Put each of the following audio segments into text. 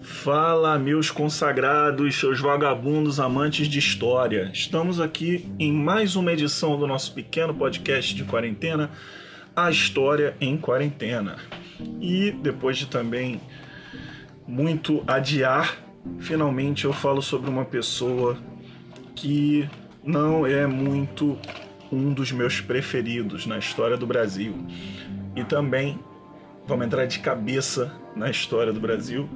Fala, meus consagrados, seus vagabundos amantes de história. Estamos aqui em mais uma edição do nosso pequeno podcast de quarentena, A História em Quarentena. E depois de também muito adiar, finalmente eu falo sobre uma pessoa que não é muito um dos meus preferidos na história do Brasil. E também vamos entrar de cabeça na história do Brasil,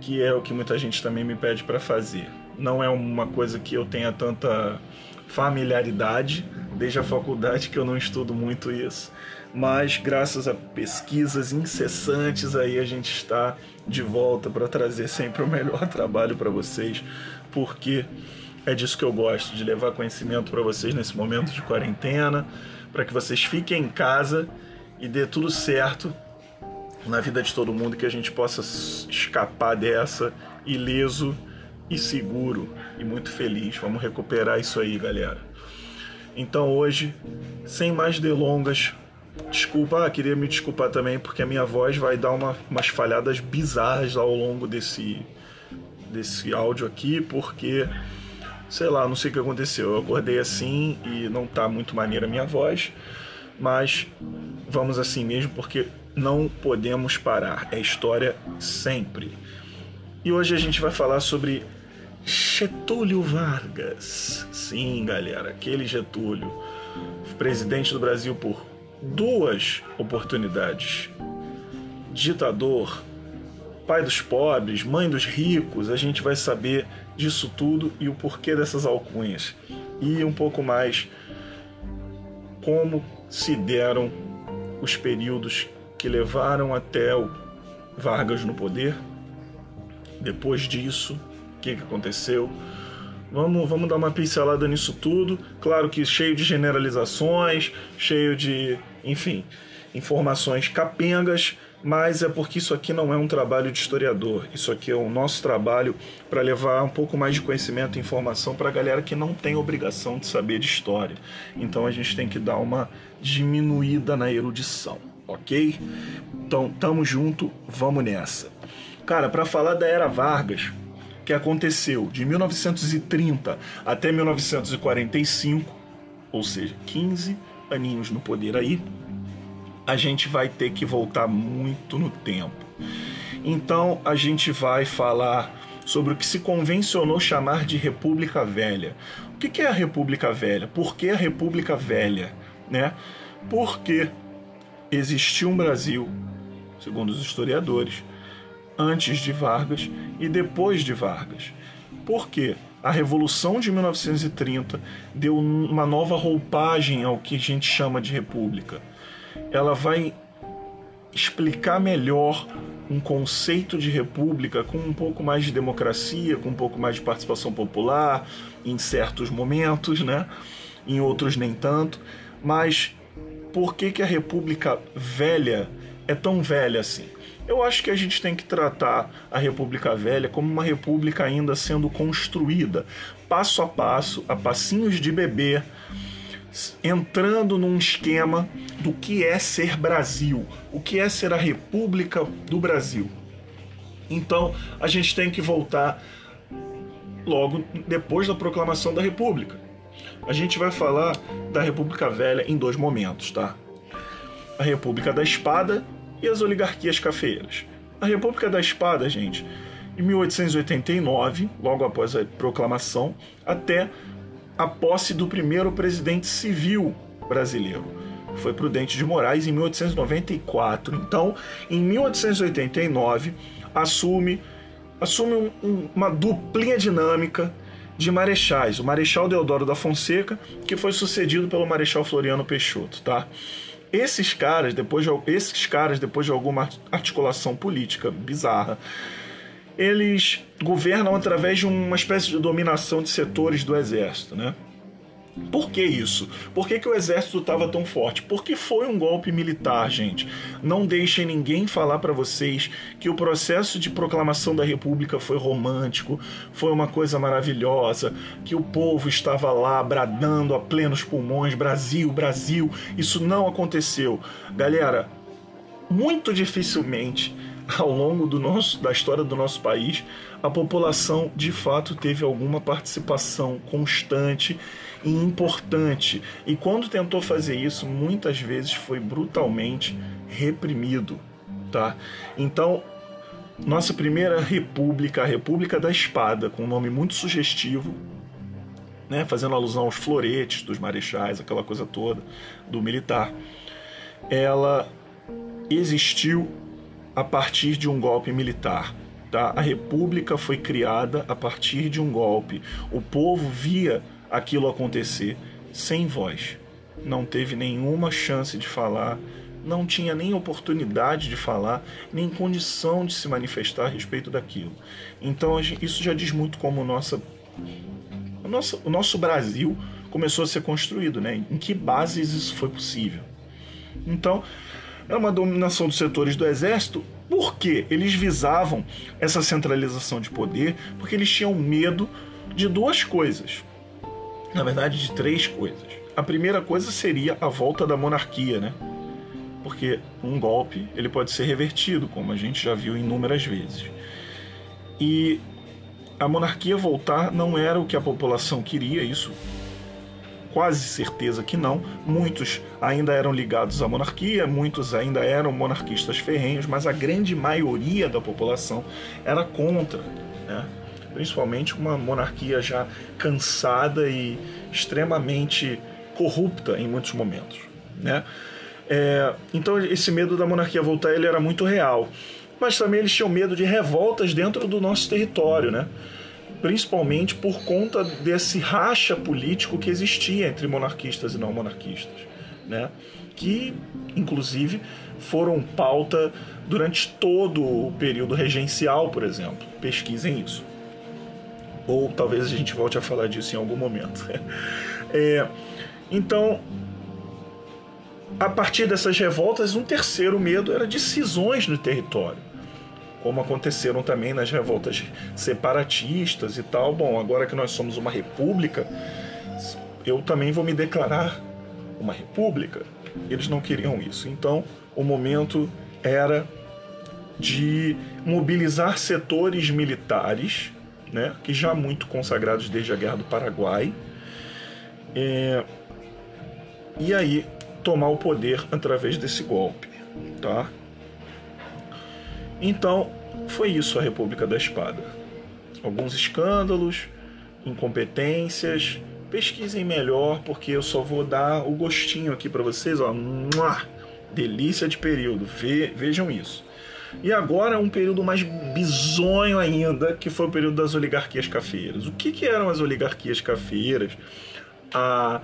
que é o que muita gente também me pede para fazer. Não é uma coisa que eu tenha tanta familiaridade, desde a faculdade que eu não estudo muito isso, mas graças a pesquisas incessantes aí a gente está de volta para trazer sempre o melhor trabalho para vocês, porque é disso que eu gosto, de levar conhecimento para vocês nesse momento de quarentena, para que vocês fiquem em casa e dê tudo certo na vida de todo mundo, que a gente possa escapar dessa ileso e seguro e muito feliz. Vamos recuperar isso aí, galera. Então hoje, sem mais delongas, desculpa, ah, queria me desculpar também porque a minha voz vai dar uma, umas falhadas bizarras ao longo desse desse áudio aqui, porque sei lá, não sei o que aconteceu. Eu acordei assim e não tá muito maneira a minha voz, mas vamos assim mesmo porque não podemos parar. É história sempre. E hoje a gente vai falar sobre Getúlio Vargas. Sim, galera, aquele Getúlio, presidente do Brasil por duas oportunidades. Ditador, pai dos pobres, mãe dos ricos, a gente vai saber disso tudo e o porquê dessas alcunhas. E um pouco mais como se deram os períodos que levaram até o Vargas no poder. Depois disso, o que, que aconteceu? Vamos, vamos dar uma pincelada nisso tudo. Claro que cheio de generalizações, cheio de, enfim, informações capengas, mas é porque isso aqui não é um trabalho de historiador. Isso aqui é o nosso trabalho para levar um pouco mais de conhecimento e informação para a galera que não tem obrigação de saber de história. Então a gente tem que dar uma diminuída na erudição, ok? Então tamo junto, vamos nessa. Cara, para falar da era Vargas, que aconteceu de 1930 até 1945, ou seja, 15 aninhos no poder aí, a gente vai ter que voltar muito no tempo. Então a gente vai falar sobre o que se convencionou chamar de República Velha. O que é a República Velha? Por que a República Velha? Né? Porque existiu um Brasil, segundo os historiadores, antes de Vargas e depois de Vargas. Por quê? A Revolução de 1930 deu uma nova roupagem ao que a gente chama de república ela vai explicar melhor um conceito de república com um pouco mais de democracia, com um pouco mais de participação popular em certos momentos, né? Em outros nem tanto. Mas por que, que a república velha é tão velha assim? Eu acho que a gente tem que tratar a República Velha como uma república ainda sendo construída, passo a passo, a passinhos de bebê, entrando num esquema do que é ser Brasil, o que é ser a República do Brasil. Então a gente tem que voltar logo depois da proclamação da República. A gente vai falar da República Velha em dois momentos, tá? A República da Espada e as oligarquias cafeeiras. A República da Espada, gente, em 1889, logo após a proclamação, até a posse do primeiro presidente civil brasileiro. Foi Prudente de Moraes em 1894. Então, em 1889, assume, assume um, um, uma duplinha dinâmica de marechais. O Marechal Deodoro da Fonseca, que foi sucedido pelo Marechal Floriano Peixoto, tá? Esses caras, depois de, esses caras, depois de alguma articulação política bizarra, eles governam através de uma espécie de dominação de setores do exército, né? Por que isso? Por que, que o exército estava tão forte? Porque foi um golpe militar, gente. Não deixem ninguém falar para vocês que o processo de proclamação da República foi romântico, foi uma coisa maravilhosa, que o povo estava lá bradando a plenos pulmões: Brasil, Brasil. Isso não aconteceu. Galera, muito dificilmente ao longo do nosso, da história do nosso país, a população de fato teve alguma participação constante e importante. E quando tentou fazer isso, muitas vezes foi brutalmente reprimido. Tá? Então, nossa primeira república, a República da Espada, com um nome muito sugestivo, né, fazendo alusão aos floretes dos marechais, aquela coisa toda do militar, ela existiu a partir de um golpe militar. Tá? A República foi criada a partir de um golpe. O povo via aquilo acontecer sem voz. Não teve nenhuma chance de falar, não tinha nem oportunidade de falar, nem condição de se manifestar a respeito daquilo. Então isso já diz muito como nossa, o, nosso, o nosso Brasil começou a ser construído, né? em que bases isso foi possível. Então, é uma dominação dos setores do exército, porque eles visavam essa centralização de poder, porque eles tinham medo de duas coisas. Na verdade, de três coisas. A primeira coisa seria a volta da monarquia, né? Porque um golpe ele pode ser revertido, como a gente já viu inúmeras vezes. E a monarquia voltar não era o que a população queria, isso quase certeza que não. Muitos ainda eram ligados à monarquia, muitos ainda eram monarquistas ferrenhos, mas a grande maioria da população era contra, né? Principalmente uma monarquia já cansada e extremamente corrupta em muitos momentos. Né? É, então esse medo da monarquia voltar ele era muito real, mas também eles tinham medo de revoltas dentro do nosso território, né? principalmente por conta desse racha político que existia entre monarquistas e não monarquistas, né? que inclusive foram pauta durante todo o período regencial, por exemplo. Pesquisem isso. Ou talvez a gente volte a falar disso em algum momento. É, então, a partir dessas revoltas, um terceiro medo era de cisões no território como aconteceram também nas revoltas separatistas e tal. Bom, agora que nós somos uma república, eu também vou me declarar uma república. Eles não queriam isso. Então, o momento era de mobilizar setores militares, né, que já muito consagrados desde a Guerra do Paraguai, é, e aí tomar o poder através desse golpe, tá? Então, foi isso a República da Espada. Alguns escândalos, incompetências. Pesquisem melhor, porque eu só vou dar o gostinho aqui para vocês, ó. Delícia de período. Ve vejam isso. E agora um período mais bizonho ainda, que foi o período das oligarquias cafeiras. O que, que eram as oligarquias cafeiras? A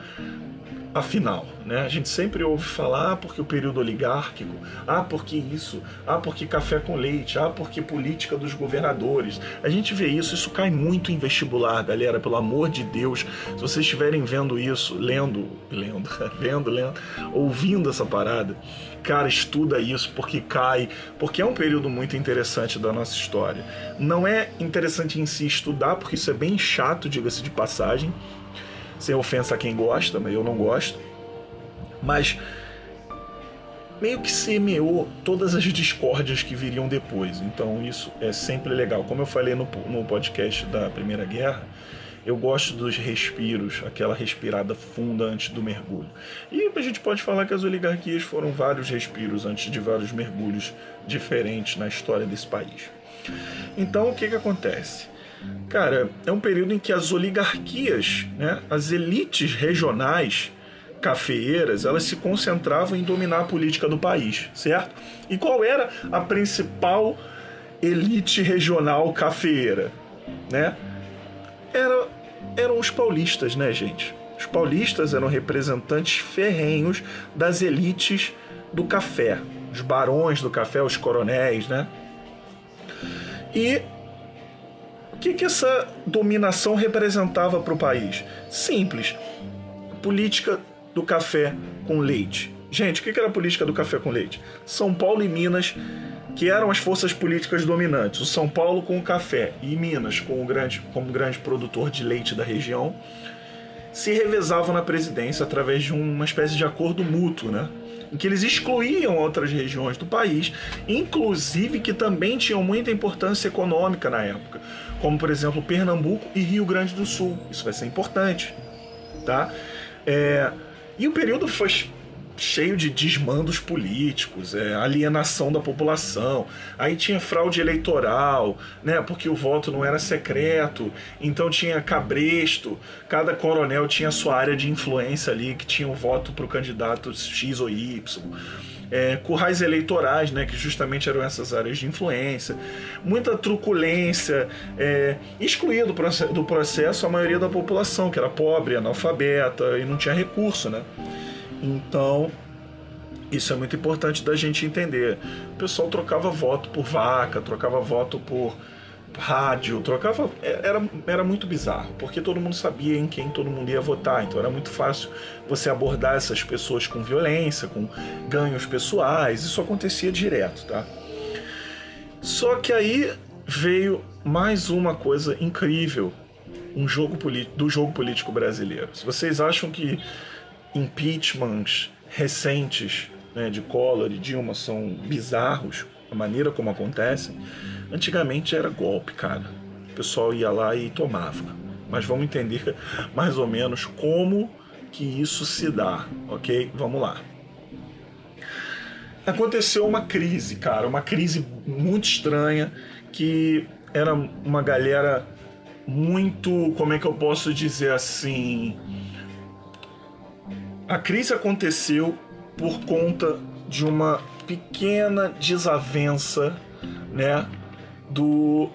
afinal, né? A gente sempre ouve falar ah, porque o período oligárquico, ah, porque isso, ah, porque café com leite, ah, porque política dos governadores. A gente vê isso, isso cai muito em vestibular, galera, pelo amor de Deus. Se vocês estiverem vendo isso, lendo, lendo, lendo, lendo, ouvindo essa parada, cara, estuda isso porque cai, porque é um período muito interessante da nossa história. Não é interessante em si estudar, porque isso é bem chato, diga-se de passagem sem ofensa a quem gosta, mas eu não gosto. Mas meio que semeou todas as discórdias que viriam depois. Então isso é sempre legal. Como eu falei no, no podcast da Primeira Guerra, eu gosto dos respiros, aquela respirada funda antes do mergulho. E a gente pode falar que as oligarquias foram vários respiros antes de vários mergulhos diferentes na história desse país. Então o que, que acontece? Cara, é um período em que as oligarquias, né, as elites regionais cafeeiras, elas se concentravam em dominar a política do país, certo? E qual era a principal elite regional cafeeira, né? Era, eram os paulistas, né, gente? Os paulistas eram representantes ferrenhos das elites do café, os barões do café, os coronéis, né? E que, que essa dominação representava para o país? Simples. Política do café com leite. Gente, o que, que era a política do café com leite? São Paulo e Minas, que eram as forças políticas dominantes. O São Paulo com o café e Minas com o grande, como grande produtor de leite da região, se revezavam na presidência através de uma espécie de acordo mútuo, né? Em que eles excluíam outras regiões do país, inclusive que também tinham muita importância econômica na época, como por exemplo Pernambuco e Rio Grande do Sul. Isso vai ser importante, tá? É, e o período foi cheio de desmandos políticos, é, alienação da população. Aí tinha fraude eleitoral, né? Porque o voto não era secreto, então tinha cabresto. Cada coronel tinha sua área de influência ali, que tinha o voto para o candidato X ou Y. É, currais eleitorais, né, que justamente eram essas áreas de influência, muita truculência, é, excluía do processo, do processo a maioria da população, que era pobre, analfabeta e não tinha recurso. Né? Então, isso é muito importante da gente entender. O pessoal trocava voto por vaca, trocava voto por rádio, trocava. É, era, era muito bizarro, porque todo mundo sabia em quem todo mundo ia votar, então era muito fácil você abordar essas pessoas com violência, com ganhos pessoais, isso acontecia direto, tá? Só que aí veio mais uma coisa incrível um jogo do jogo político brasileiro. Se vocês acham que impeachments recentes né, de Collor e Dilma são bizarros, a maneira como acontecem, antigamente era golpe, cara. O pessoal ia lá e tomava. Mas vamos entender mais ou menos como que isso se dá, ok? Vamos lá. Aconteceu uma crise, cara, uma crise muito estranha que era uma galera muito, como é que eu posso dizer assim, a crise aconteceu por conta de uma pequena desavença, né, do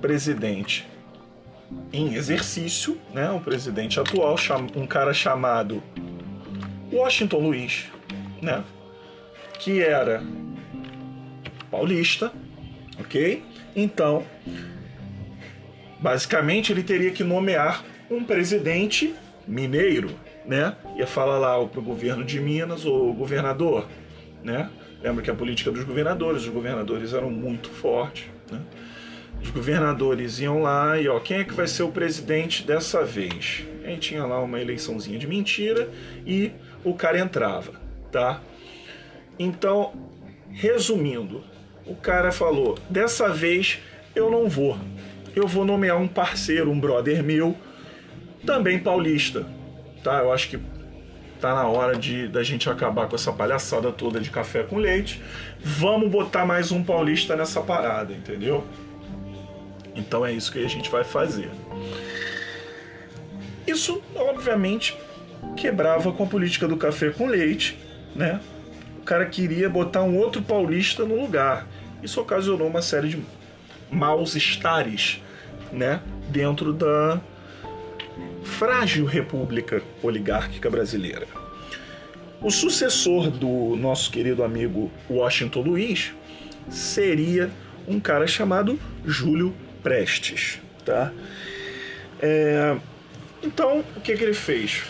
presidente em exercício, né, o presidente atual, um cara chamado Washington Luiz, né, que era paulista, ok? Então, basicamente ele teria que nomear um presidente mineiro, né? Ia falar lá para o governo de Minas o governador, né? Lembra que a política dos governadores, os governadores eram muito fortes, né? Os governadores iam lá e ó, quem é que vai ser o presidente dessa vez? Aí tinha lá uma eleiçãozinha de mentira e o cara entrava, tá? Então, resumindo, o cara falou: dessa vez eu não vou. Eu vou nomear um parceiro, um brother meu, também paulista, tá? Eu acho que tá na hora de da gente acabar com essa palhaçada toda de café com leite. Vamos botar mais um paulista nessa parada, entendeu? Então é isso que a gente vai fazer. Isso, obviamente, quebrava com a política do café com leite, né? O cara queria botar um outro paulista no lugar. Isso ocasionou uma série de maus estares, né, dentro da frágil república oligárquica brasileira. O sucessor do nosso querido amigo Washington Luiz seria um cara chamado Júlio Prestes, tá? É... Então, o que, que ele fez?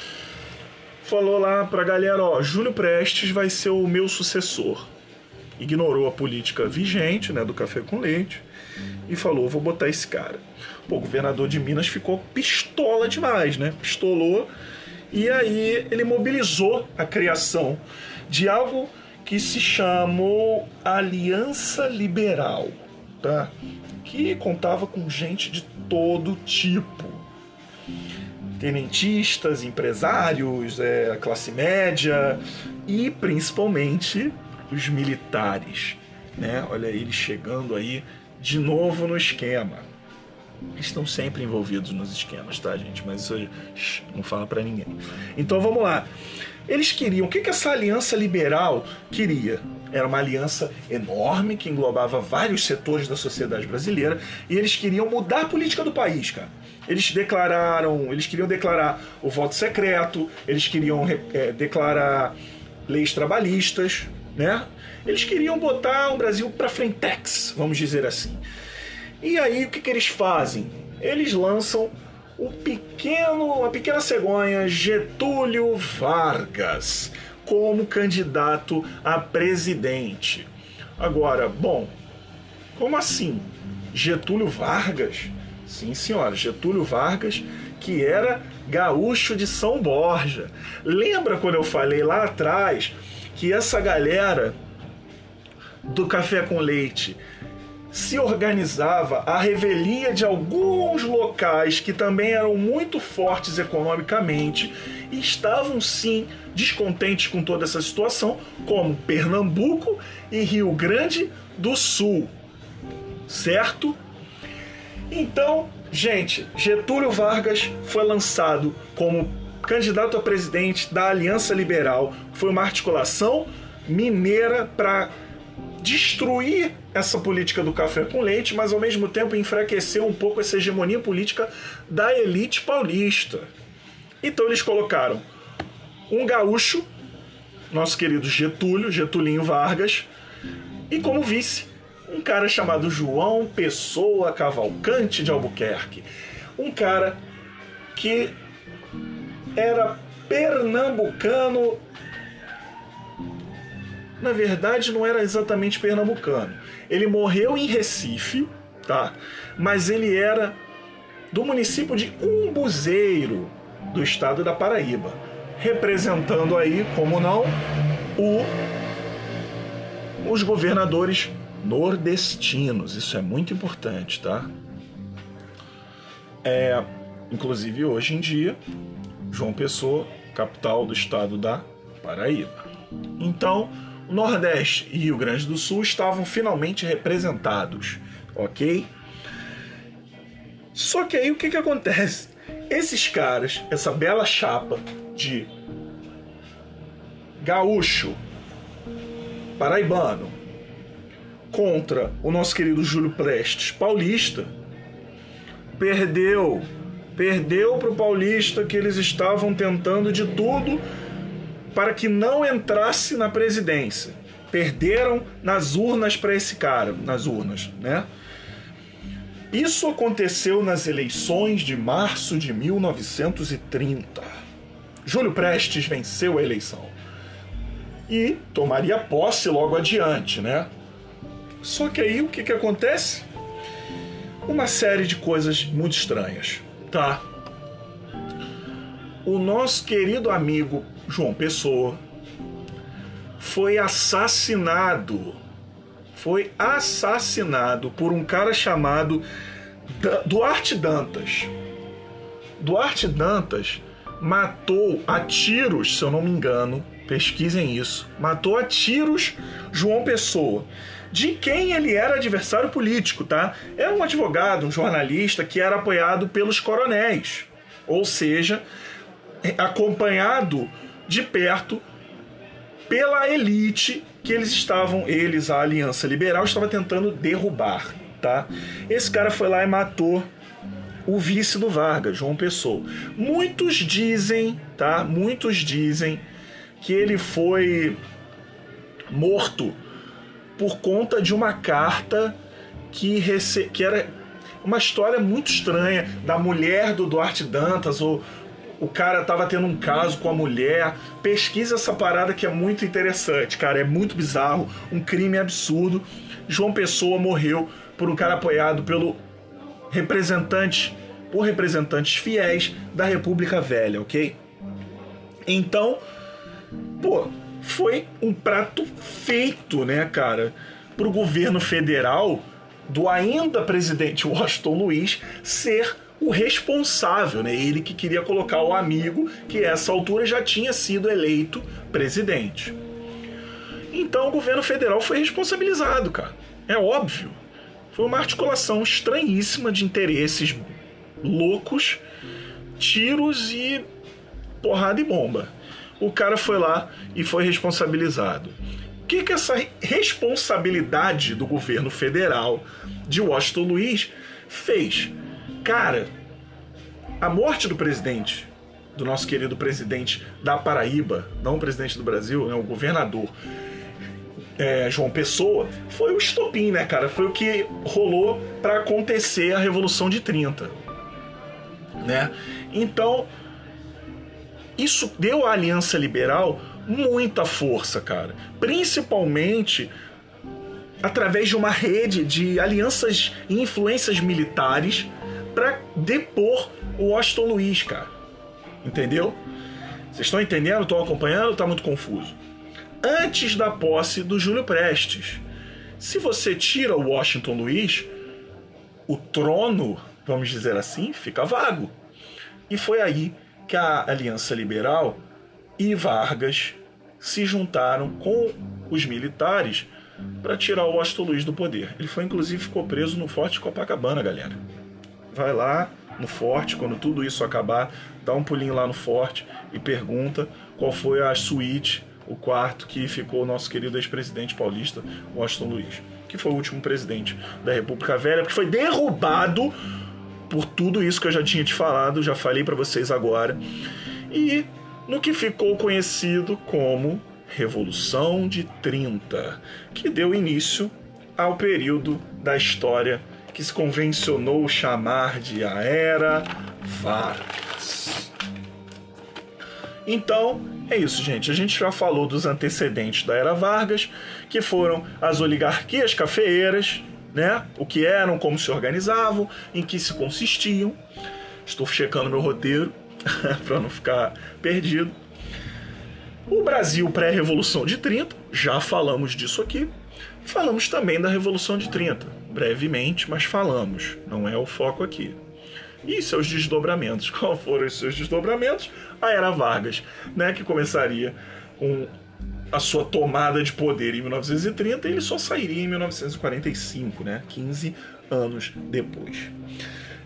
Falou lá pra galera, ó, Júlio Prestes vai ser o meu sucessor. Ignorou a política vigente, né, do café com leite e falou, vou botar esse cara. Pô, o governador de Minas ficou pistola demais, né? Pistolou. E aí ele mobilizou a criação de algo que se chamou Aliança Liberal, tá? Que contava com gente de todo tipo. Tenentistas, empresários, é, classe média e principalmente os militares, né? Olha ele chegando aí de novo no esquema estão sempre envolvidos nos esquemas, tá, gente? Mas isso shh, não fala para ninguém. Então vamos lá. Eles queriam, o que, que essa aliança liberal queria? Era uma aliança enorme que englobava vários setores da sociedade brasileira e eles queriam mudar a política do país, cara. Eles declararam, eles queriam declarar o voto secreto, eles queriam é, declarar leis trabalhistas, né? Eles queriam botar o Brasil para frentex, vamos dizer assim. E aí o que, que eles fazem? Eles lançam o pequeno, a pequena cegonha Getúlio Vargas como candidato a presidente. Agora, bom, como assim? Getúlio Vargas? Sim, senhora, Getúlio Vargas, que era gaúcho de São Borja. Lembra quando eu falei lá atrás que essa galera do café com leite se organizava a revelia de alguns locais que também eram muito fortes economicamente e estavam sim descontentes com toda essa situação, como Pernambuco e Rio Grande do Sul. Certo? Então, gente, Getúlio Vargas foi lançado como candidato a presidente da Aliança Liberal. Foi uma articulação mineira para destruir essa política do café com leite, mas ao mesmo tempo enfraquecer um pouco essa hegemonia política da elite paulista. Então eles colocaram um gaúcho, nosso querido Getúlio, Getulinho Vargas, e como vice, um cara chamado João Pessoa Cavalcante de Albuquerque. Um cara que era pernambucano na verdade não era exatamente pernambucano. Ele morreu em Recife, tá? Mas ele era do município de Umbuzeiro, do estado da Paraíba, representando aí, como não, o os governadores nordestinos. Isso é muito importante, tá? É, inclusive hoje em dia, João Pessoa, capital do estado da Paraíba. Então, o Nordeste e Rio Grande do Sul estavam finalmente representados, ok? Só que aí o que, que acontece? Esses caras, essa bela chapa de gaúcho, paraibano, contra o nosso querido Júlio Prestes, paulista, perdeu. Perdeu para o paulista que eles estavam tentando de tudo para que não entrasse na presidência. Perderam nas urnas para esse cara, nas urnas, né? Isso aconteceu nas eleições de março de 1930. Júlio Prestes venceu a eleição e tomaria posse logo adiante, né? Só que aí o que, que acontece? Uma série de coisas muito estranhas, tá? O nosso querido amigo João Pessoa, foi assassinado. Foi assassinado por um cara chamado Duarte Dantas. Duarte Dantas matou a tiros, se eu não me engano, pesquisem isso, matou a tiros João Pessoa, de quem ele era adversário político, tá? Era um advogado, um jornalista que era apoiado pelos coronéis, ou seja, acompanhado de perto pela elite que eles estavam, eles, a Aliança Liberal, estava tentando derrubar, tá? Esse cara foi lá e matou o vice do Vargas, João Pessoa. Muitos dizem, tá? Muitos dizem que ele foi morto por conta de uma carta que, rece... que era uma história muito estranha da mulher do Duarte Dantas ou o cara tava tendo um caso com a mulher. Pesquisa essa parada que é muito interessante, cara. É muito bizarro, um crime absurdo. João Pessoa morreu por um cara apoiado pelo representante, por representantes fiéis da República Velha, ok? Então, pô, foi um prato feito, né, cara, pro governo federal do ainda presidente Washington Luiz ser o responsável, né? Ele que queria colocar o amigo que essa altura já tinha sido eleito presidente. Então o governo federal foi responsabilizado, cara. É óbvio. Foi uma articulação estranhíssima de interesses loucos, tiros e porrada e bomba. O cara foi lá e foi responsabilizado. O que, que essa responsabilidade do governo federal de Washington Luiz fez? Cara, a morte do presidente, do nosso querido presidente da Paraíba, não o presidente do Brasil, é o governador é, João Pessoa, foi o estopim, né, cara? Foi o que rolou para acontecer a Revolução de 30, né? Então, isso deu à Aliança Liberal muita força, cara. Principalmente através de uma rede de alianças e influências militares para depor o Washington Luiz, cara. Entendeu? Vocês estão entendendo? Estão acompanhando ou tá muito confuso? antes da posse do Júlio Prestes. Se você tira o Washington Luiz, o trono, vamos dizer assim, fica vago. E foi aí que a Aliança Liberal e Vargas se juntaram com os militares para tirar o Washington Luiz do poder. Ele foi inclusive ficou preso no Forte Copacabana, galera. Vai lá no forte quando tudo isso acabar, dá um pulinho lá no forte e pergunta qual foi a suíte, o quarto que ficou o nosso querido ex-presidente paulista Washington Luiz, que foi o último presidente da República Velha, que foi derrubado por tudo isso que eu já tinha te falado, já falei para vocês agora. E no que ficou conhecido como Revolução de 30, que deu início ao período da história que se convencionou chamar de a Era Vargas. Então, é isso, gente. A gente já falou dos antecedentes da Era Vargas, que foram as oligarquias cafeeiras, né? O que eram, como se organizavam, em que se consistiam. Estou checando meu roteiro para não ficar perdido. O Brasil pré-revolução de 30, já falamos disso aqui. Falamos também da Revolução de 30, brevemente, mas falamos, não é o foco aqui. E seus desdobramentos. Qual foram os seus desdobramentos? A Era Vargas, né, que começaria com a sua tomada de poder em 1930 e ele só sairia em 1945, né, 15 anos depois.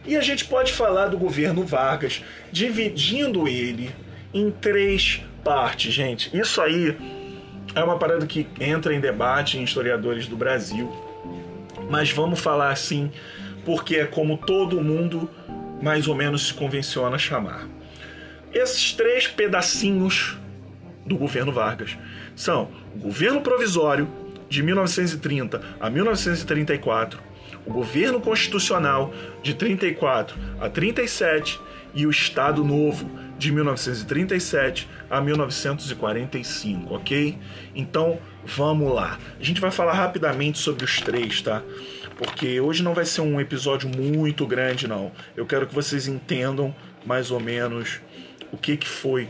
E a gente pode falar do governo Vargas dividindo ele em três parte, gente. Isso aí é uma parada que entra em debate em historiadores do Brasil. Mas vamos falar assim, porque é como todo mundo mais ou menos se convenciona a chamar. Esses três pedacinhos do governo Vargas são o governo provisório de 1930 a 1934, o governo constitucional de 34 a 37 e o Estado Novo de 1937 a 1945, ok? Então vamos lá. A gente vai falar rapidamente sobre os três, tá? Porque hoje não vai ser um episódio muito grande, não. Eu quero que vocês entendam mais ou menos o que, que foi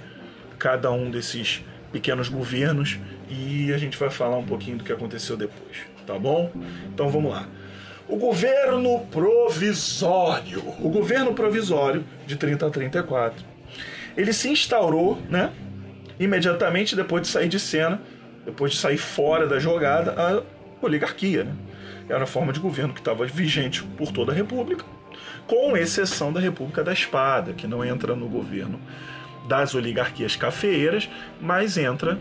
cada um desses pequenos governos e a gente vai falar um pouquinho do que aconteceu depois, tá bom? Então vamos lá. O governo provisório. O governo provisório de 30 a 34 ele se instaurou, né? Imediatamente depois de sair de cena, depois de sair fora da jogada, a oligarquia, né? Era a forma de governo que estava vigente por toda a República, com exceção da República da Espada, que não entra no governo das oligarquias cafeeiras, mas entra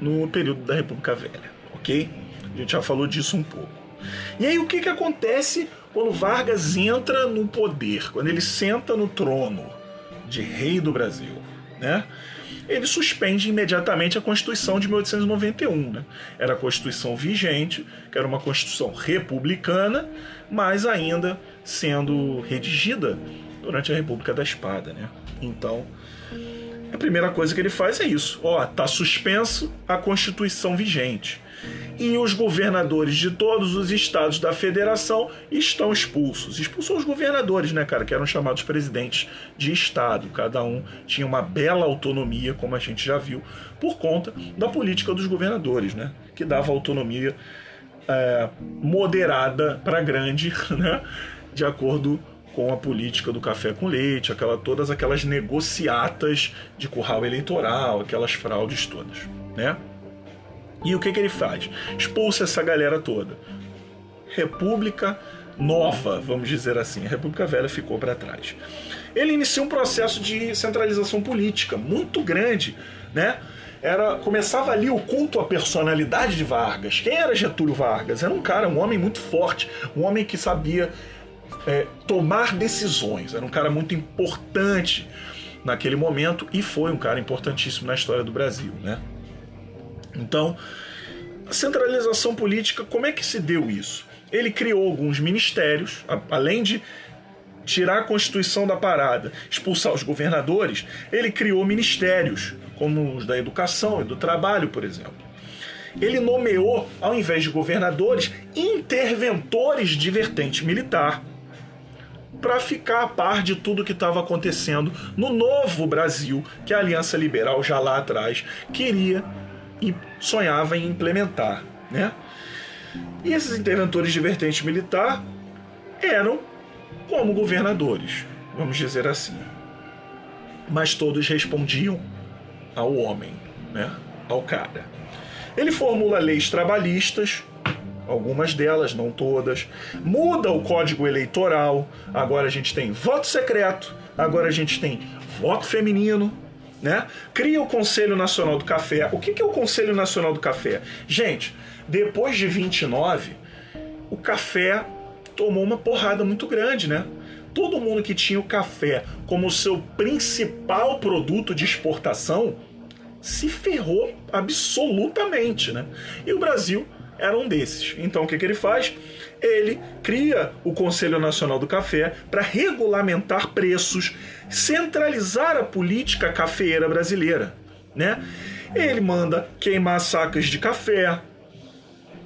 no período da República Velha, ok? A gente já falou disso um pouco. E aí o que, que acontece quando Vargas entra no poder, quando ele senta no trono de rei do Brasil, né? Ele suspende imediatamente a Constituição de 1891, né? Era a Constituição vigente, que era uma Constituição republicana, mas ainda sendo redigida durante a República da Espada, né? Então, a primeira coisa que ele faz é isso. Ó, tá suspenso a Constituição vigente e os governadores de todos os estados da federação estão expulsos. Expulsou os governadores, né, cara, que eram chamados presidentes de estado. Cada um tinha uma bela autonomia, como a gente já viu, por conta da política dos governadores, né, que dava autonomia é, moderada para grande, né, de acordo com a política do café com leite, aquela, todas aquelas negociatas de curral eleitoral, aquelas fraudes todas, né? E o que, que ele faz? Expulsa essa galera toda. República nova, vamos dizer assim. A República Velha ficou para trás. Ele inicia um processo de centralização política muito grande, né? Era começava ali o culto à personalidade de Vargas. Quem era Getúlio Vargas? Era um cara, um homem muito forte, um homem que sabia é, tomar decisões. Era um cara muito importante naquele momento e foi um cara importantíssimo na história do Brasil, né? Então, a centralização política, como é que se deu isso? Ele criou alguns ministérios, além de tirar a Constituição da parada, expulsar os governadores, ele criou ministérios, como os da educação e do trabalho, por exemplo. Ele nomeou, ao invés de governadores, interventores de vertente militar. Para ficar a par de tudo que estava acontecendo no novo Brasil que a Aliança Liberal já lá atrás queria e sonhava em implementar, né? E esses interventores de vertente militar eram como governadores, vamos dizer assim. Mas todos respondiam ao homem, né? Ao cara. Ele formula leis trabalhistas, algumas delas, não todas. Muda o código eleitoral. Agora a gente tem voto secreto, agora a gente tem voto feminino, né? Cria o Conselho Nacional do Café. O que é o Conselho Nacional do Café? Gente, depois de 29, o café tomou uma porrada muito grande, né? Todo mundo que tinha o café como seu principal produto de exportação se ferrou absolutamente, né? E o Brasil era um desses. Então o que, que ele faz? Ele cria o Conselho Nacional do Café para regulamentar preços, centralizar a política cafeeira brasileira, né? Ele manda queimar sacas de café,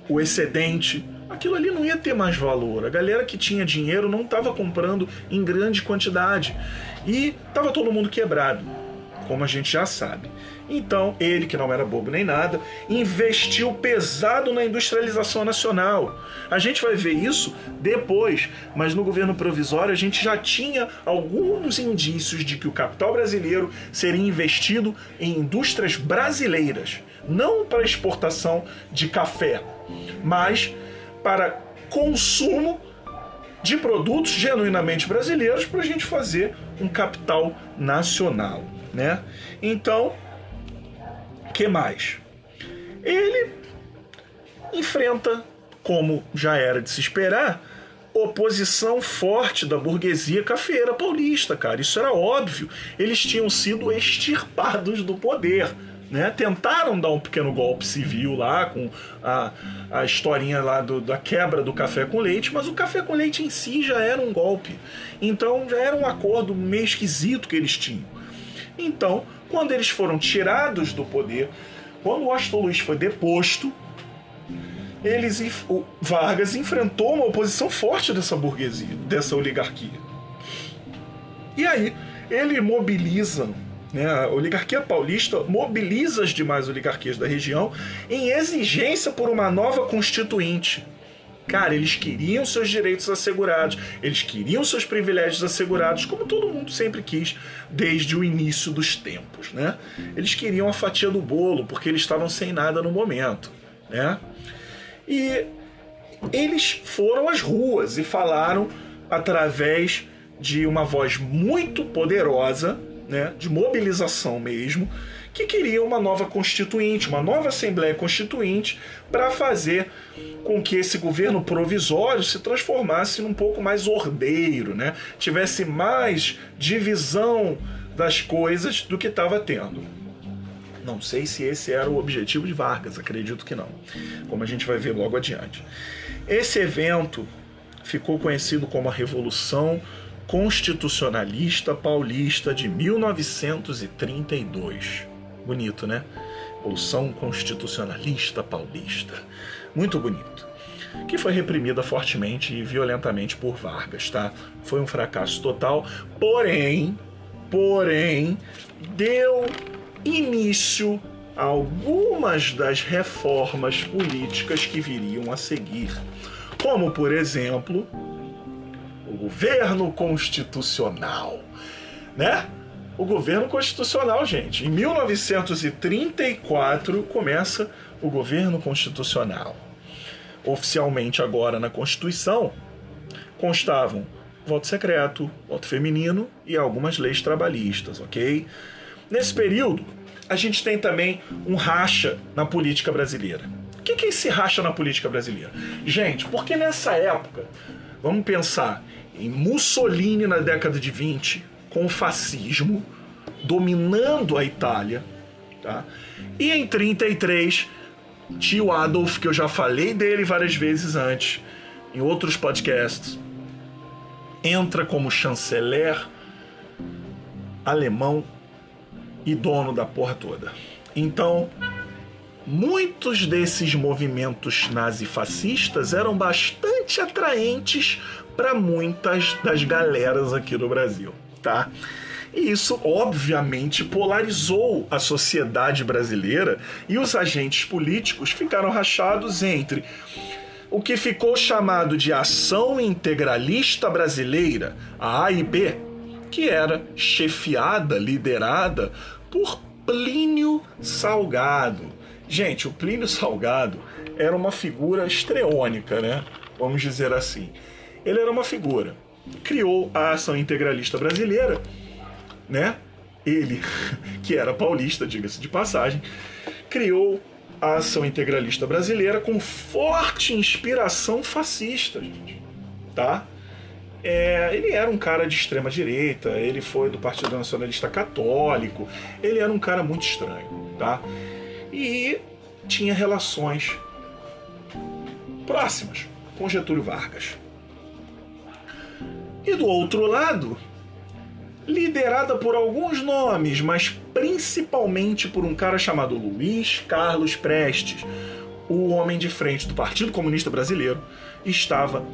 o excedente, aquilo ali não ia ter mais valor. A galera que tinha dinheiro não estava comprando em grande quantidade e estava todo mundo quebrado, como a gente já sabe. Então, ele, que não era bobo nem nada, investiu pesado na industrialização nacional. A gente vai ver isso depois, mas no governo provisório a gente já tinha alguns indícios de que o capital brasileiro seria investido em indústrias brasileiras, não para exportação de café, mas para consumo de produtos genuinamente brasileiros para a gente fazer um capital nacional, né? Então, que mais? Ele enfrenta, como já era de se esperar, oposição forte da burguesia cafeira paulista, cara. Isso era óbvio. Eles tinham sido extirpados do poder. Né? Tentaram dar um pequeno golpe civil lá, com a, a historinha lá do, da quebra do café com leite, mas o café com leite em si já era um golpe. Então já era um acordo meio esquisito que eles tinham. Então, quando eles foram tirados do poder, quando Washington Luiz foi deposto, eles, o Vargas enfrentou uma oposição forte dessa burguesia, dessa oligarquia. E aí ele mobiliza né, a oligarquia paulista mobiliza as demais oligarquias da região em exigência por uma nova constituinte. Cara, eles queriam seus direitos assegurados, eles queriam seus privilégios assegurados, como todo mundo sempre quis desde o início dos tempos, né? Eles queriam a fatia do bolo porque eles estavam sem nada no momento, né? E eles foram às ruas e falaram através de uma voz muito poderosa né, de mobilização mesmo, que queria uma nova constituinte, uma nova Assembleia Constituinte, para fazer com que esse governo provisório se transformasse num pouco mais ordeiro, né? tivesse mais divisão das coisas do que estava tendo. Não sei se esse era o objetivo de Vargas, acredito que não, como a gente vai ver logo adiante. Esse evento ficou conhecido como a Revolução Constitucionalista Paulista de 1932. Bonito, né? Revolução Constitucionalista Paulista. Muito bonito. Que foi reprimida fortemente e violentamente por Vargas, tá? Foi um fracasso total, porém, porém, deu início a algumas das reformas políticas que viriam a seguir. Como, por exemplo, o governo constitucional, né? O governo constitucional, gente. Em 1934 começa o governo constitucional. Oficialmente agora na Constituição constavam voto secreto, voto feminino e algumas leis trabalhistas, ok? Nesse período, a gente tem também um racha na política brasileira. O que é esse racha na política brasileira? Gente, porque nessa época, vamos pensar, em Mussolini na década de 20, com o fascismo dominando a Itália, tá? E em 33, tio Adolf, que eu já falei dele várias vezes antes, em outros podcasts, entra como chanceler alemão e dono da porra toda. Então, muitos desses movimentos nazifascistas eram bastante atraentes para muitas das galeras aqui no Brasil, tá? E isso, obviamente, polarizou a sociedade brasileira e os agentes políticos ficaram rachados entre o que ficou chamado de Ação Integralista Brasileira, a AIB, que era chefiada, liderada por Plínio Salgado. Gente, o Plínio Salgado era uma figura estreônica, né? Vamos dizer assim. Ele era uma figura. Criou a Ação Integralista Brasileira, né? Ele, que era paulista, diga-se de passagem, criou a Ação Integralista Brasileira com forte inspiração fascista, gente. Tá? É, ele era um cara de extrema direita, ele foi do Partido Nacionalista Católico, ele era um cara muito estranho, tá? E tinha relações próximas com Getúlio Vargas. E do outro lado, liderada por alguns nomes, mas principalmente por um cara chamado Luiz Carlos Prestes, o homem de frente do Partido Comunista Brasileiro, estava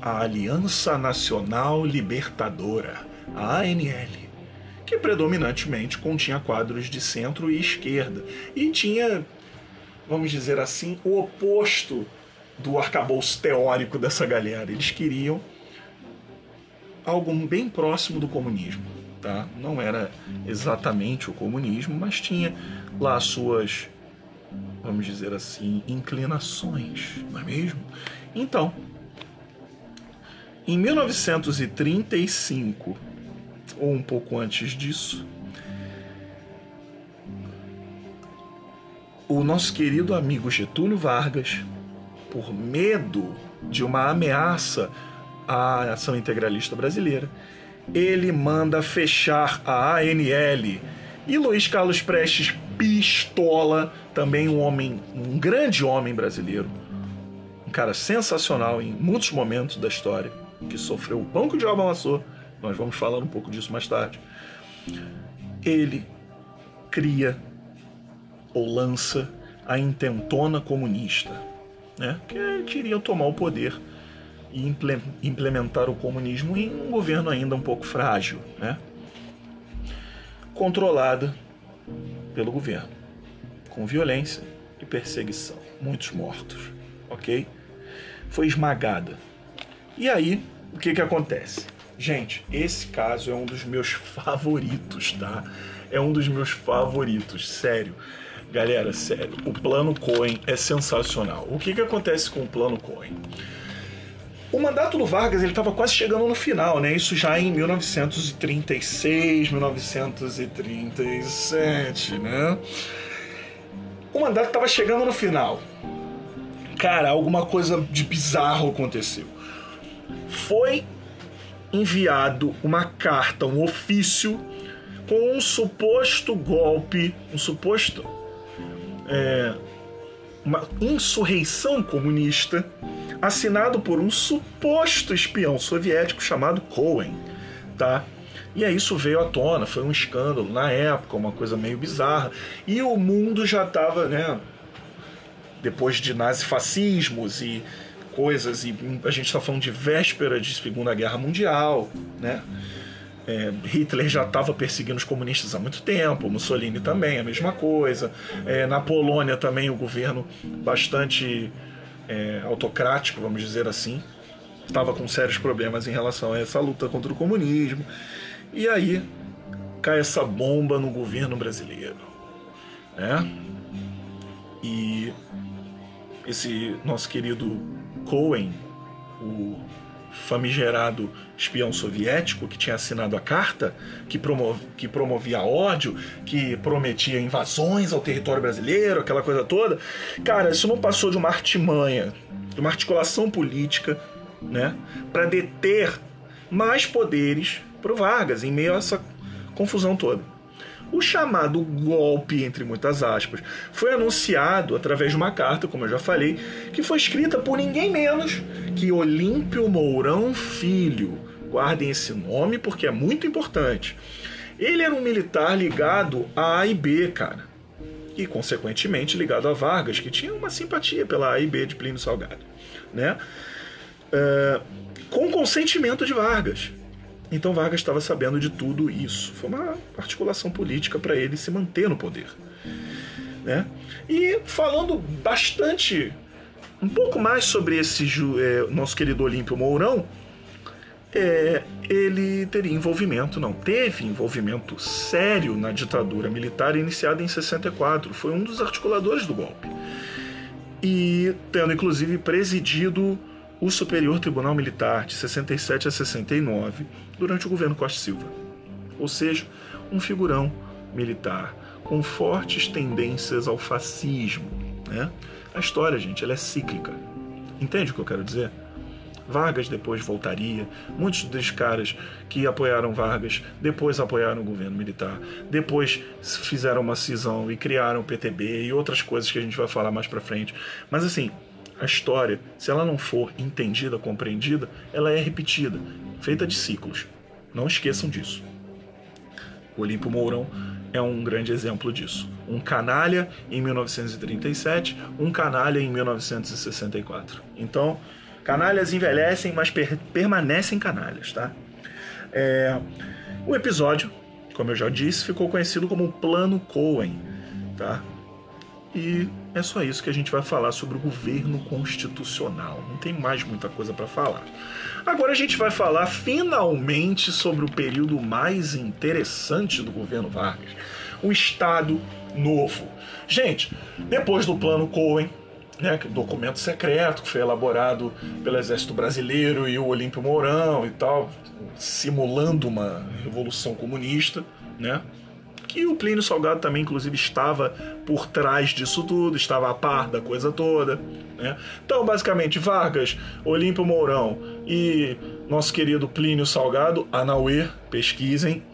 a Aliança Nacional Libertadora, a ANL, que predominantemente continha quadros de centro e esquerda e tinha, vamos dizer assim, o oposto do arcabouço teórico dessa galera. Eles queriam algo bem próximo do comunismo. Tá? Não era exatamente o comunismo, mas tinha lá as suas, vamos dizer assim, inclinações, não é mesmo? Então, em 1935, ou um pouco antes disso, o nosso querido amigo Getúlio Vargas, por medo de uma ameaça à ação integralista brasileira, ele manda fechar a ANL. E Luiz Carlos Prestes pistola, também um homem, um grande homem brasileiro, um cara sensacional em muitos momentos da história que sofreu o pão que o diabo nós vamos falar um pouco disso mais tarde. Ele cria ou lança a intentona comunista, né? que queria tomar o poder e implementar o comunismo em um governo ainda um pouco frágil, né? controlada pelo governo, com violência e perseguição, muitos mortos, ok? Foi esmagada e aí, o que que acontece? Gente, esse caso é um dos meus favoritos, tá? É um dos meus favoritos, sério. Galera, sério, o plano Cohen é sensacional. O que que acontece com o plano Cohen? O mandato do Vargas ele estava quase chegando no final, né? Isso já em 1936, 1937, né? O mandato estava chegando no final. Cara, alguma coisa de bizarro aconteceu foi enviado uma carta, um ofício com um suposto golpe, um suposto é, uma insurreição comunista assinado por um suposto espião soviético chamado Cohen, tá? E aí isso veio à tona, foi um escândalo na época, uma coisa meio bizarra. E o mundo já estava, né, depois de nazifascismos e coisas, e a gente está falando de véspera de Segunda Guerra Mundial, né? É, Hitler já estava perseguindo os comunistas há muito tempo, Mussolini também, a mesma coisa. É, na Polônia também o governo bastante é, autocrático, vamos dizer assim, estava com sérios problemas em relação a essa luta contra o comunismo. E aí cai essa bomba no governo brasileiro, né? E esse nosso querido Cohen, o famigerado espião soviético que tinha assinado a carta, que, promov que promovia ódio, que prometia invasões ao território brasileiro, aquela coisa toda. Cara, isso não passou de uma artimanha, de uma articulação política, né, para deter mais poderes para o Vargas em meio a essa confusão toda. O chamado golpe, entre muitas aspas, foi anunciado através de uma carta, como eu já falei, que foi escrita por ninguém menos que Olímpio Mourão Filho. Guardem esse nome porque é muito importante. Ele era um militar ligado à AIB, cara. E, consequentemente, ligado a Vargas, que tinha uma simpatia pela AIB de Plínio Salgado. Né? é, com consentimento de Vargas. Então Vargas estava sabendo de tudo isso. Foi uma articulação política para ele se manter no poder. Né? E falando bastante, um pouco mais sobre esse é, nosso querido Olímpio Mourão, é, ele teria envolvimento, não, teve envolvimento sério na ditadura militar iniciada em 64. Foi um dos articuladores do golpe. E tendo inclusive presidido o Superior Tribunal Militar de 67 a 69 durante o governo Costa Silva. Ou seja, um figurão militar com fortes tendências ao fascismo. Né? A história, gente, ela é cíclica. Entende o que eu quero dizer? Vargas depois voltaria. Muitos dos caras que apoiaram Vargas depois apoiaram o governo militar. Depois fizeram uma cisão e criaram o PTB e outras coisas que a gente vai falar mais para frente. Mas assim, a história, se ela não for entendida, compreendida, ela é repetida, feita de ciclos. Não esqueçam disso. O Olímpio Mourão é um grande exemplo disso. Um canalha em 1937, um canalha em 1964. Então, Canalhas envelhecem, mas per permanecem canalhas, tá? É, o episódio, como eu já disse, ficou conhecido como Plano Cohen, tá? E é só isso que a gente vai falar sobre o governo constitucional. Não tem mais muita coisa para falar. Agora a gente vai falar finalmente sobre o período mais interessante do governo Vargas, o Estado Novo. Gente, depois do Plano Cohen, né, documento secreto que foi elaborado pelo Exército Brasileiro e o Olímpio Mourão e tal, simulando uma revolução comunista, né? Que o Plínio Salgado também, inclusive, estava por trás disso tudo, estava a par da coisa toda. Né? Então, basicamente, Vargas, Olímpio Mourão e nosso querido Plínio Salgado, Anauê, pesquisem,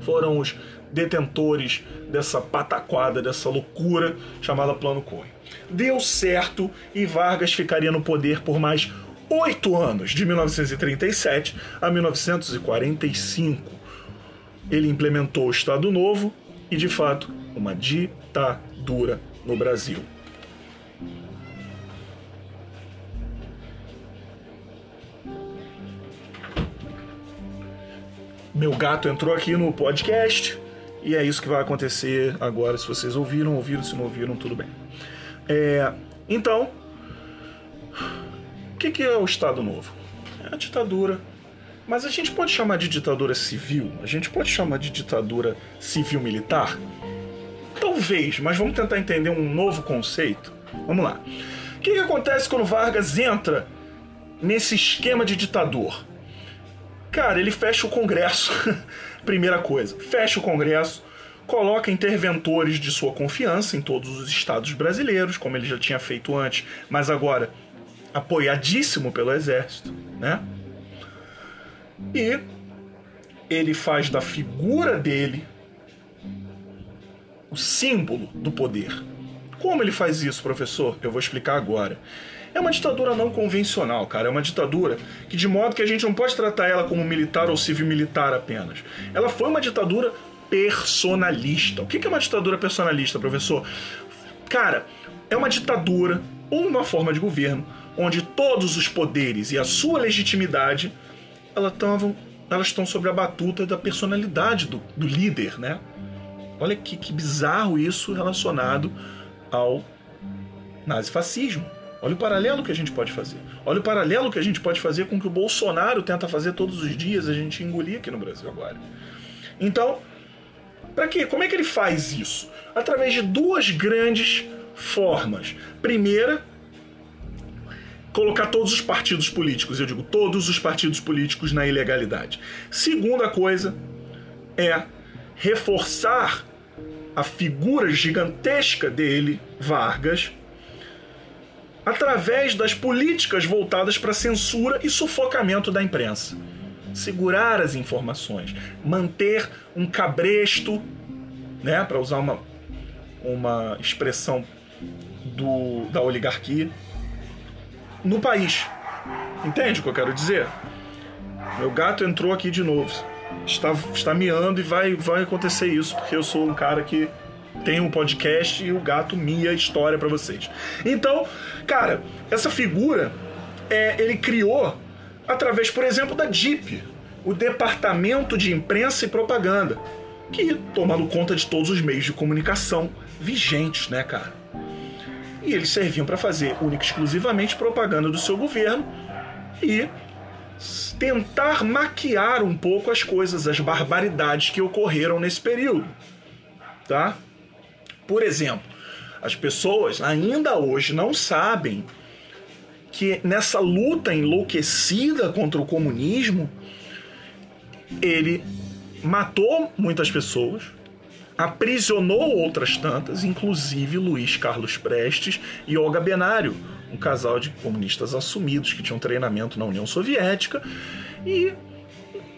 foram os detentores dessa pataquada, dessa loucura chamada Plano Cohen. Deu certo e Vargas ficaria no poder por mais oito anos, de 1937 a 1945. Ele implementou o Estado Novo e, de fato, uma ditadura no Brasil. Meu gato entrou aqui no podcast e é isso que vai acontecer agora. Se vocês ouviram, ouviram. Se não ouviram, tudo bem. É, então, o que, que é o Estado Novo? É a ditadura. Mas a gente pode chamar de ditadura civil? A gente pode chamar de ditadura civil-militar? Talvez, mas vamos tentar entender um novo conceito. Vamos lá. O que, que acontece quando Vargas entra nesse esquema de ditador? Cara, ele fecha o Congresso. Primeira coisa, fecha o Congresso, coloca interventores de sua confiança em todos os estados brasileiros, como ele já tinha feito antes, mas agora apoiadíssimo pelo exército, né? E ele faz da figura dele o símbolo do poder. Como ele faz isso, professor? Eu vou explicar agora. É uma ditadura não convencional, cara. É uma ditadura que, de modo que a gente não pode tratar ela como militar ou civil-militar apenas. Ela foi uma ditadura personalista. O que é uma ditadura personalista, professor? Cara, é uma ditadura ou uma forma de governo onde todos os poderes e a sua legitimidade elas estão, elas estão sobre a batuta da personalidade do, do líder, né? Olha que, que bizarro isso relacionado ao nazifascismo. Olha o paralelo que a gente pode fazer. Olha o paralelo que a gente pode fazer com o que o Bolsonaro tenta fazer todos os dias, a gente engolir aqui no Brasil agora. Então, para quê? Como é que ele faz isso? Através de duas grandes formas. Primeira, colocar todos os partidos políticos, eu digo todos os partidos políticos na ilegalidade. Segunda coisa é reforçar a figura gigantesca dele, Vargas, através das políticas voltadas para censura e sufocamento da imprensa. Segurar as informações, manter um cabresto, né, para usar uma, uma expressão do, da oligarquia, no país. Entende o que eu quero dizer? Meu gato entrou aqui de novo. Está, está miando e vai, vai acontecer isso, porque eu sou um cara que tem um podcast e o gato mia história para vocês. Então, cara, essa figura é, ele criou através, por exemplo, da DIP, o Departamento de Imprensa e Propaganda, que tomando conta de todos os meios de comunicação vigentes, né, cara? E eles serviam para fazer única e exclusivamente propaganda do seu governo e tentar maquiar um pouco as coisas, as barbaridades que ocorreram nesse período, tá? Por exemplo, as pessoas ainda hoje não sabem que nessa luta enlouquecida contra o comunismo, ele matou muitas pessoas, aprisionou outras tantas, inclusive Luiz Carlos Prestes e Olga Benário, um casal de comunistas assumidos que tinham treinamento na União Soviética, e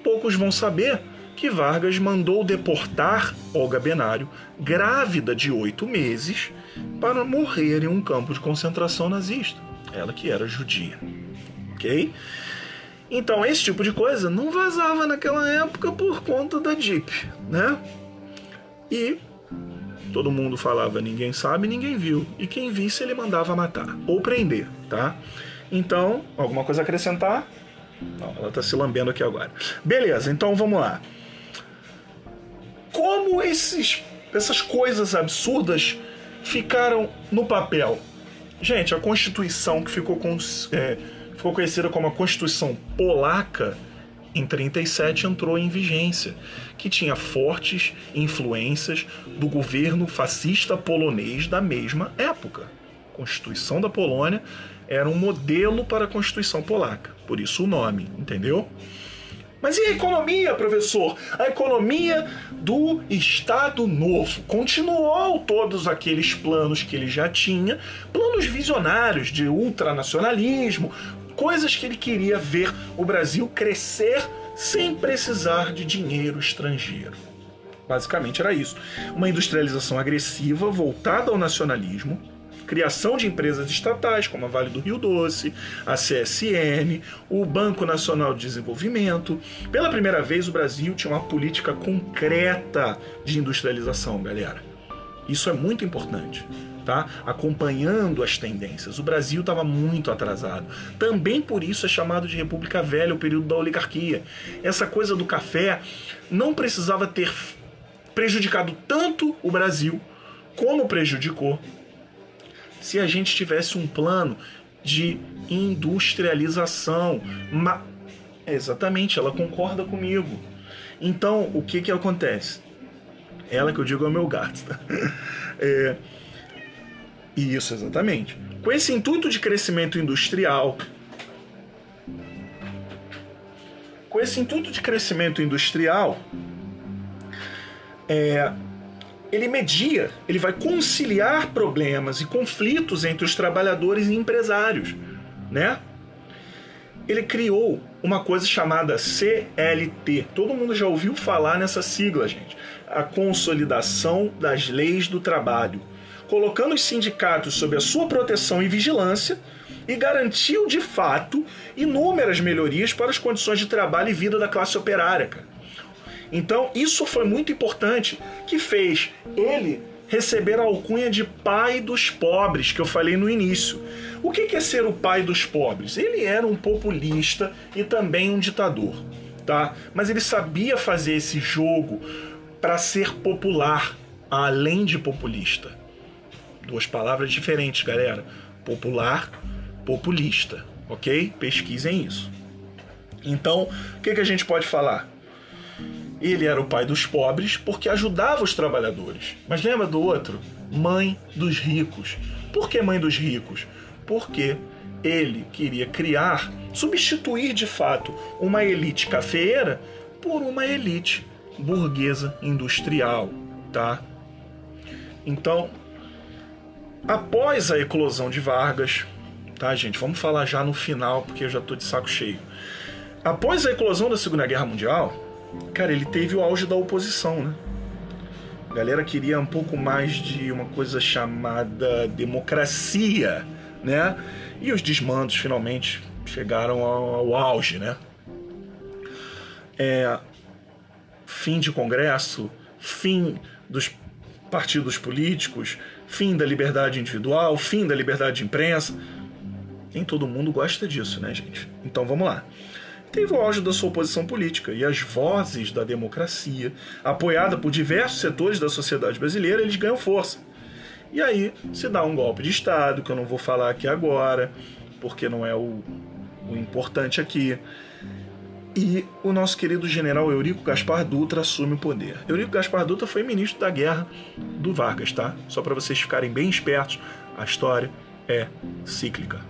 poucos vão saber que Vargas mandou deportar Olga Benário, grávida de oito meses, para morrer em um campo de concentração nazista. Ela que era judia. Ok? Então, esse tipo de coisa não vazava naquela época por conta da DIP, né? E todo mundo falava ninguém sabe, ninguém viu. E quem visse ele mandava matar ou prender, tá? Então, alguma coisa a acrescentar? Não, ela tá se lambendo aqui agora. Beleza, então vamos lá. Como esses, essas coisas absurdas ficaram no papel? Gente, a Constituição que ficou, com, é, ficou conhecida como a Constituição Polaca em 37 entrou em vigência, que tinha fortes influências do governo fascista polonês da mesma época. A Constituição da Polônia era um modelo para a Constituição polaca, por isso o nome, entendeu? Mas e a economia, professor? A economia do Estado Novo. Continuou todos aqueles planos que ele já tinha, planos visionários de ultranacionalismo, coisas que ele queria ver o Brasil crescer sem precisar de dinheiro estrangeiro. Basicamente era isso. Uma industrialização agressiva voltada ao nacionalismo, criação de empresas estatais como a Vale do Rio Doce, a CSN, o Banco Nacional de Desenvolvimento. Pela primeira vez, o Brasil tinha uma política concreta de industrialização, galera. Isso é muito importante. Tá? acompanhando as tendências. O Brasil estava muito atrasado. Também por isso é chamado de República Velha, o período da oligarquia. Essa coisa do café não precisava ter prejudicado tanto o Brasil como prejudicou se a gente tivesse um plano de industrialização. Ma... Exatamente, ela concorda comigo. Então, o que que acontece? Ela que eu digo é o meu gato. É... Isso, exatamente. Com esse intuito de crescimento industrial, com esse intuito de crescimento industrial, é, ele media, ele vai conciliar problemas e conflitos entre os trabalhadores e empresários, né? Ele criou uma coisa chamada CLT. Todo mundo já ouviu falar nessa sigla, gente. A Consolidação das Leis do Trabalho, colocando os sindicatos sob a sua proteção e vigilância e garantiu de fato inúmeras melhorias para as condições de trabalho e vida da classe operária. Cara. Então, isso foi muito importante, que fez ele receber a alcunha de pai dos pobres, que eu falei no início. O que é ser o pai dos pobres? Ele era um populista e também um ditador, tá? Mas ele sabia fazer esse jogo para ser popular, além de populista. Duas palavras diferentes, galera. Popular, populista, ok? Pesquisem isso. Então, o que, que a gente pode falar? Ele era o pai dos pobres porque ajudava os trabalhadores. Mas lembra do outro? Mãe dos ricos. Por que mãe dos ricos? Porque ele queria criar, substituir de fato uma elite cafeeira por uma elite burguesa industrial, tá? Então, após a eclosão de Vargas, tá, gente? Vamos falar já no final, porque eu já tô de saco cheio. Após a eclosão da Segunda Guerra Mundial, cara, ele teve o auge da oposição, né? A galera queria um pouco mais de uma coisa chamada democracia, né? E os desmandos finalmente chegaram ao, ao auge, né? É, fim de Congresso, fim dos partidos políticos, fim da liberdade individual, fim da liberdade de imprensa. Nem todo mundo gosta disso, né, gente? Então vamos lá. Teve o auge da sua oposição política e as vozes da democracia, apoiada por diversos setores da sociedade brasileira, eles ganham força. E aí se dá um golpe de Estado, que eu não vou falar aqui agora, porque não é o, o importante aqui. E o nosso querido general Eurico Gaspar Dutra assume o poder. Eurico Gaspar Dutra foi ministro da guerra do Vargas, tá? Só para vocês ficarem bem espertos, a história é cíclica.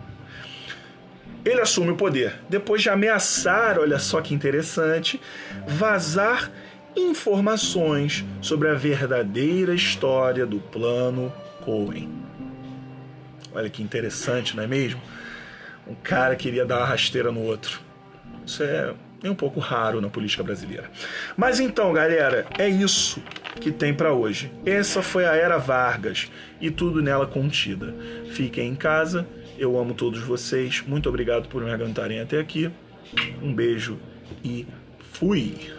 Ele assume o poder depois de ameaçar, olha só que interessante, vazar informações sobre a verdadeira história do plano Cohen. Olha que interessante, não é mesmo? Um cara queria dar uma rasteira no outro. Isso é nem um pouco raro na política brasileira. Mas então, galera, é isso que tem para hoje. Essa foi a era Vargas e tudo nela contida. Fiquem em casa. Eu amo todos vocês. Muito obrigado por me aguentarem até aqui. Um beijo e fui.